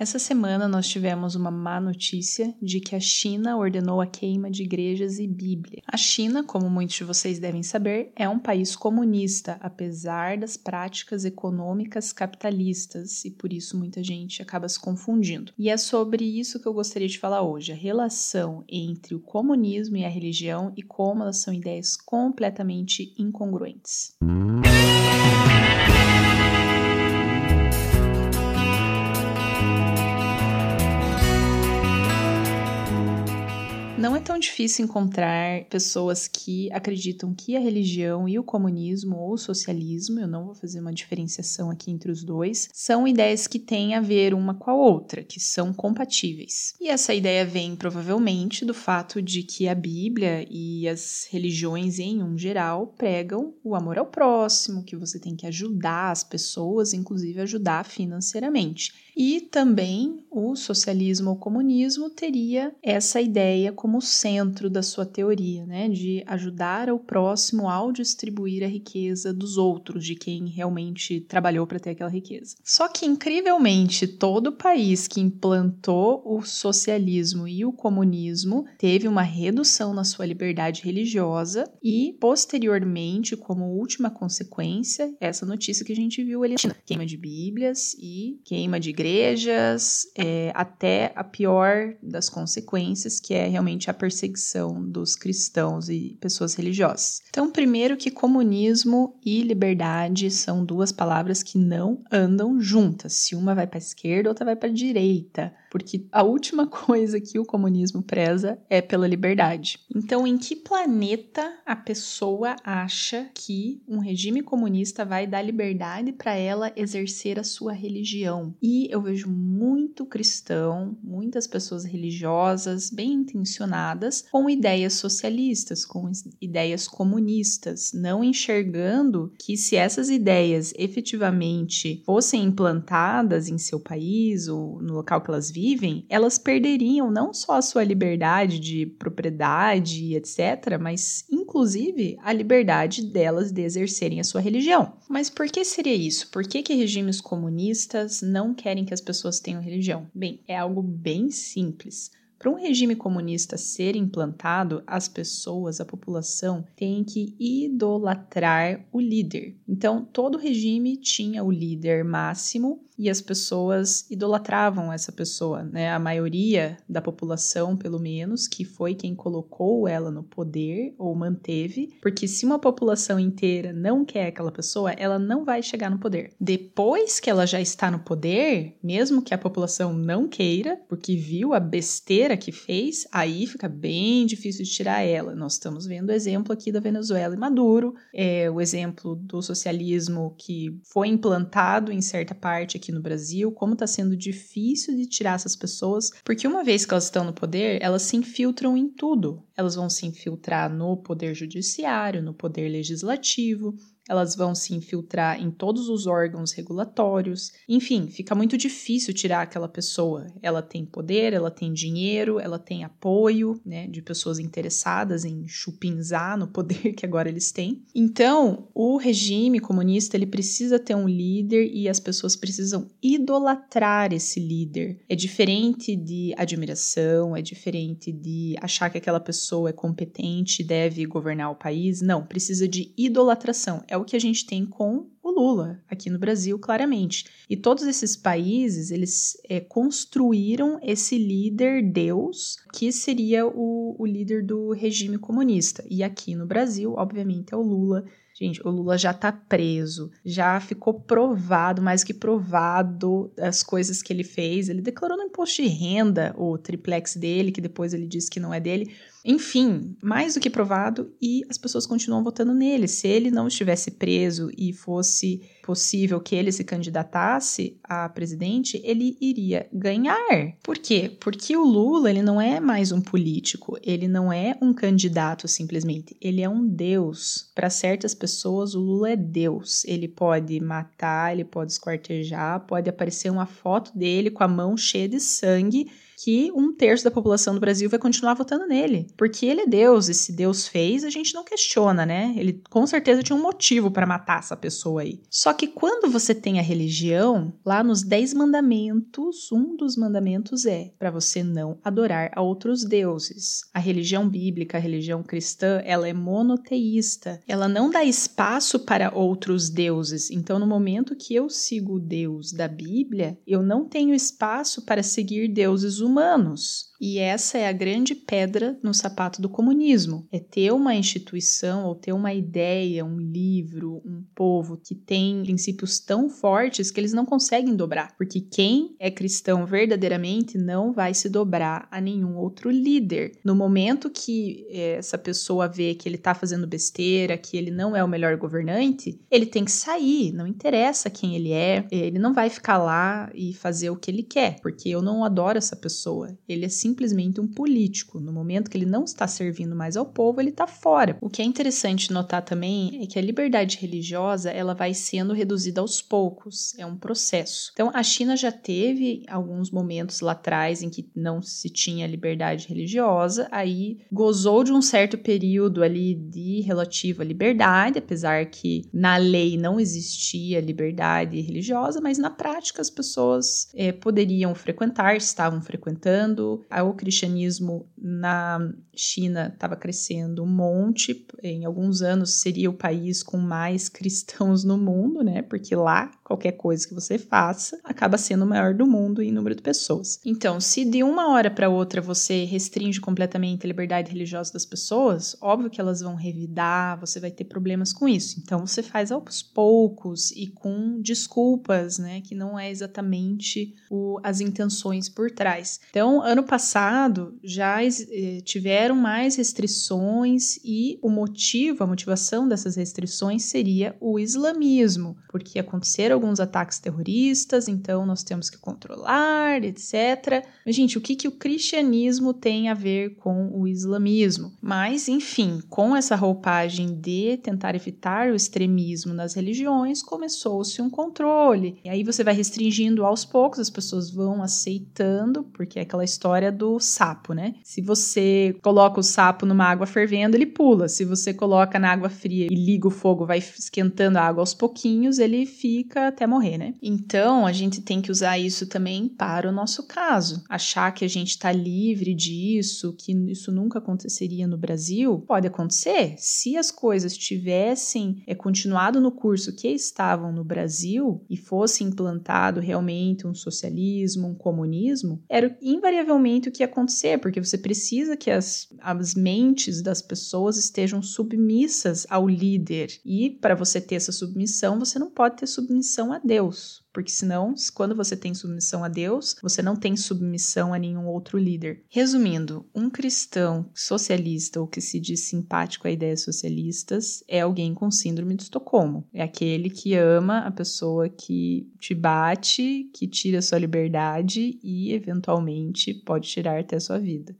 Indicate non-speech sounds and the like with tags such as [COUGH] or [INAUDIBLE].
Essa semana nós tivemos uma má notícia de que a China ordenou a queima de igrejas e Bíblia. A China, como muitos de vocês devem saber, é um país comunista, apesar das práticas econômicas capitalistas, e por isso muita gente acaba se confundindo. E é sobre isso que eu gostaria de falar hoje: a relação entre o comunismo e a religião e como elas são ideias completamente incongruentes. Não é tão difícil encontrar pessoas que acreditam que a religião e o comunismo ou o socialismo, eu não vou fazer uma diferenciação aqui entre os dois, são ideias que têm a ver uma com a outra, que são compatíveis. E essa ideia vem provavelmente do fato de que a Bíblia e as religiões em um geral pregam o amor ao próximo, que você tem que ajudar as pessoas, inclusive ajudar financeiramente. E também o socialismo ou comunismo teria essa ideia como centro da sua teoria, né, de ajudar o próximo ao distribuir a riqueza dos outros, de quem realmente trabalhou para ter aquela riqueza. Só que incrivelmente todo país que implantou o socialismo e o comunismo teve uma redução na sua liberdade religiosa e posteriormente, como última consequência, essa notícia que a gente viu ali, queima de bíblias e queima de igrejas, é, até a pior das consequências, que é realmente a perseguição dos cristãos e pessoas religiosas. Então, primeiro que comunismo e liberdade são duas palavras que não andam juntas. Se uma vai para a esquerda, outra vai para a direita porque a última [LAUGHS] coisa que o comunismo preza é pela liberdade. Então, em que planeta a pessoa acha que um regime comunista vai dar liberdade para ela exercer a sua religião? E eu vejo muito cristão, muitas pessoas religiosas, bem intencionadas, com ideias socialistas, com ideias comunistas, não enxergando que se essas ideias efetivamente fossem implantadas em seu país ou no local que elas vivem, vivem, elas perderiam não só a sua liberdade de propriedade, etc., mas inclusive a liberdade delas de exercerem a sua religião. Mas por que seria isso? Por que, que regimes comunistas não querem que as pessoas tenham religião? Bem, é algo bem simples. Para um regime comunista ser implantado, as pessoas, a população, tem que idolatrar o líder. Então, todo regime tinha o líder máximo e as pessoas idolatravam essa pessoa, né? A maioria da população, pelo menos, que foi quem colocou ela no poder ou manteve, porque se uma população inteira não quer aquela pessoa, ela não vai chegar no poder. Depois que ela já está no poder, mesmo que a população não queira, porque viu a besteira que fez, aí fica bem difícil de tirar ela. Nós estamos vendo o exemplo aqui da Venezuela e Maduro, é o exemplo do socialismo que foi implantado em certa parte aqui aqui no Brasil, como está sendo difícil de tirar essas pessoas, porque uma vez que elas estão no poder, elas se infiltram em tudo. Elas vão se infiltrar no poder judiciário, no poder legislativo, elas vão se infiltrar em todos os órgãos regulatórios. Enfim, fica muito difícil tirar aquela pessoa. Ela tem poder, ela tem dinheiro, ela tem apoio, né, de pessoas interessadas em chupinzar no poder [LAUGHS] que agora eles têm. Então, o regime comunista, ele precisa ter um líder e as pessoas precisam idolatrar esse líder. É diferente de admiração, é diferente de achar que aquela pessoa é competente e deve governar o país. Não, precisa de idolatração. É o que a gente tem com o Lula aqui no Brasil, claramente. E todos esses países, eles é, construíram esse líder Deus, que seria o, o líder do regime comunista. E aqui no Brasil, obviamente, é o Lula Gente, o Lula já tá preso, já ficou provado, mais que provado, as coisas que ele fez. Ele declarou no imposto de renda o triplex dele, que depois ele disse que não é dele. Enfim, mais do que provado e as pessoas continuam votando nele. Se ele não estivesse preso e fosse possível que ele se candidatasse a presidente, ele iria ganhar. Por quê? Porque o Lula, ele não é mais um político, ele não é um candidato simplesmente, ele é um deus. Para certas pessoas, o Lula é deus. Ele pode matar, ele pode esquartejar, pode aparecer uma foto dele com a mão cheia de sangue que um terço da população do Brasil vai continuar votando nele. Porque ele é Deus, e se Deus fez, a gente não questiona, né? Ele com certeza tinha um motivo para matar essa pessoa aí. Só que quando você tem a religião, lá nos Dez Mandamentos, um dos mandamentos é para você não adorar a outros deuses. A religião bíblica, a religião cristã, ela é monoteísta. Ela não dá espaço para outros deuses. Então, no momento que eu sigo o Deus da Bíblia, eu não tenho espaço para seguir deuses humanos. E essa é a grande pedra no sapato do comunismo: é ter uma instituição ou ter uma ideia, um livro, um povo que tem princípios tão fortes que eles não conseguem dobrar. Porque quem é cristão verdadeiramente não vai se dobrar a nenhum outro líder. No momento que eh, essa pessoa vê que ele está fazendo besteira, que ele não é o melhor governante, ele tem que sair. Não interessa quem ele é, ele não vai ficar lá e fazer o que ele quer, porque eu não adoro essa pessoa. Ele é simplesmente um político. No momento que ele não está servindo mais ao povo, ele está fora. O que é interessante notar também é que a liberdade religiosa ela vai sendo reduzida aos poucos. É um processo. Então, a China já teve alguns momentos lá atrás em que não se tinha liberdade religiosa, aí gozou de um certo período ali de relativa liberdade, apesar que na lei não existia liberdade religiosa, mas na prática as pessoas é, poderiam frequentar, estavam frequentando o cristianismo na China estava crescendo um monte, em alguns anos seria o país com mais [LAUGHS] cristãos no mundo, né? Porque lá qualquer coisa que você faça acaba sendo o maior do mundo em número de pessoas. Então, se de uma hora para outra você restringe completamente a liberdade religiosa das pessoas, óbvio que elas vão revidar, você vai ter problemas com isso. Então, você faz aos poucos e com desculpas, né? Que não é exatamente o, as intenções por trás. Então, ano passado já eh, tiveram mais restrições e o motivo, a motivação dessas restrições seria o islamismo, porque aconteceram alguns ataques terroristas, então nós temos que controlar, etc. Mas, gente, o que, que o cristianismo tem a ver com o islamismo? Mas, enfim, com essa roupagem de tentar evitar o extremismo nas religiões, começou-se um controle. E aí você vai restringindo aos poucos, as pessoas vão aceitando, porque é aquela história do sapo, né? Se você coloca o sapo numa água fervendo, ele pula. Se você coloca na água fria e liga o fogo, vai esquentando a água aos pouquinhos, ele fica até morrer, né? Então, a gente tem que usar isso também para o nosso caso. Achar que a gente está livre disso, que isso nunca aconteceria no Brasil, pode acontecer. Se as coisas tivessem é, continuado no curso que estavam no Brasil e fosse implantado realmente um socialismo, um comunismo, invariavelmente o que ia acontecer, porque você precisa que as, as mentes das pessoas estejam submissas ao líder. E para você ter essa submissão, você não pode ter submissão a Deus. Porque senão, quando você tem submissão a Deus, você não tem submissão a nenhum outro líder. Resumindo, um cristão socialista ou que se diz simpático a ideias socialistas é alguém com síndrome de Estocolmo. É aquele que ama a pessoa que te bate, que tira sua liberdade e, eventualmente, pode tirar até sua vida.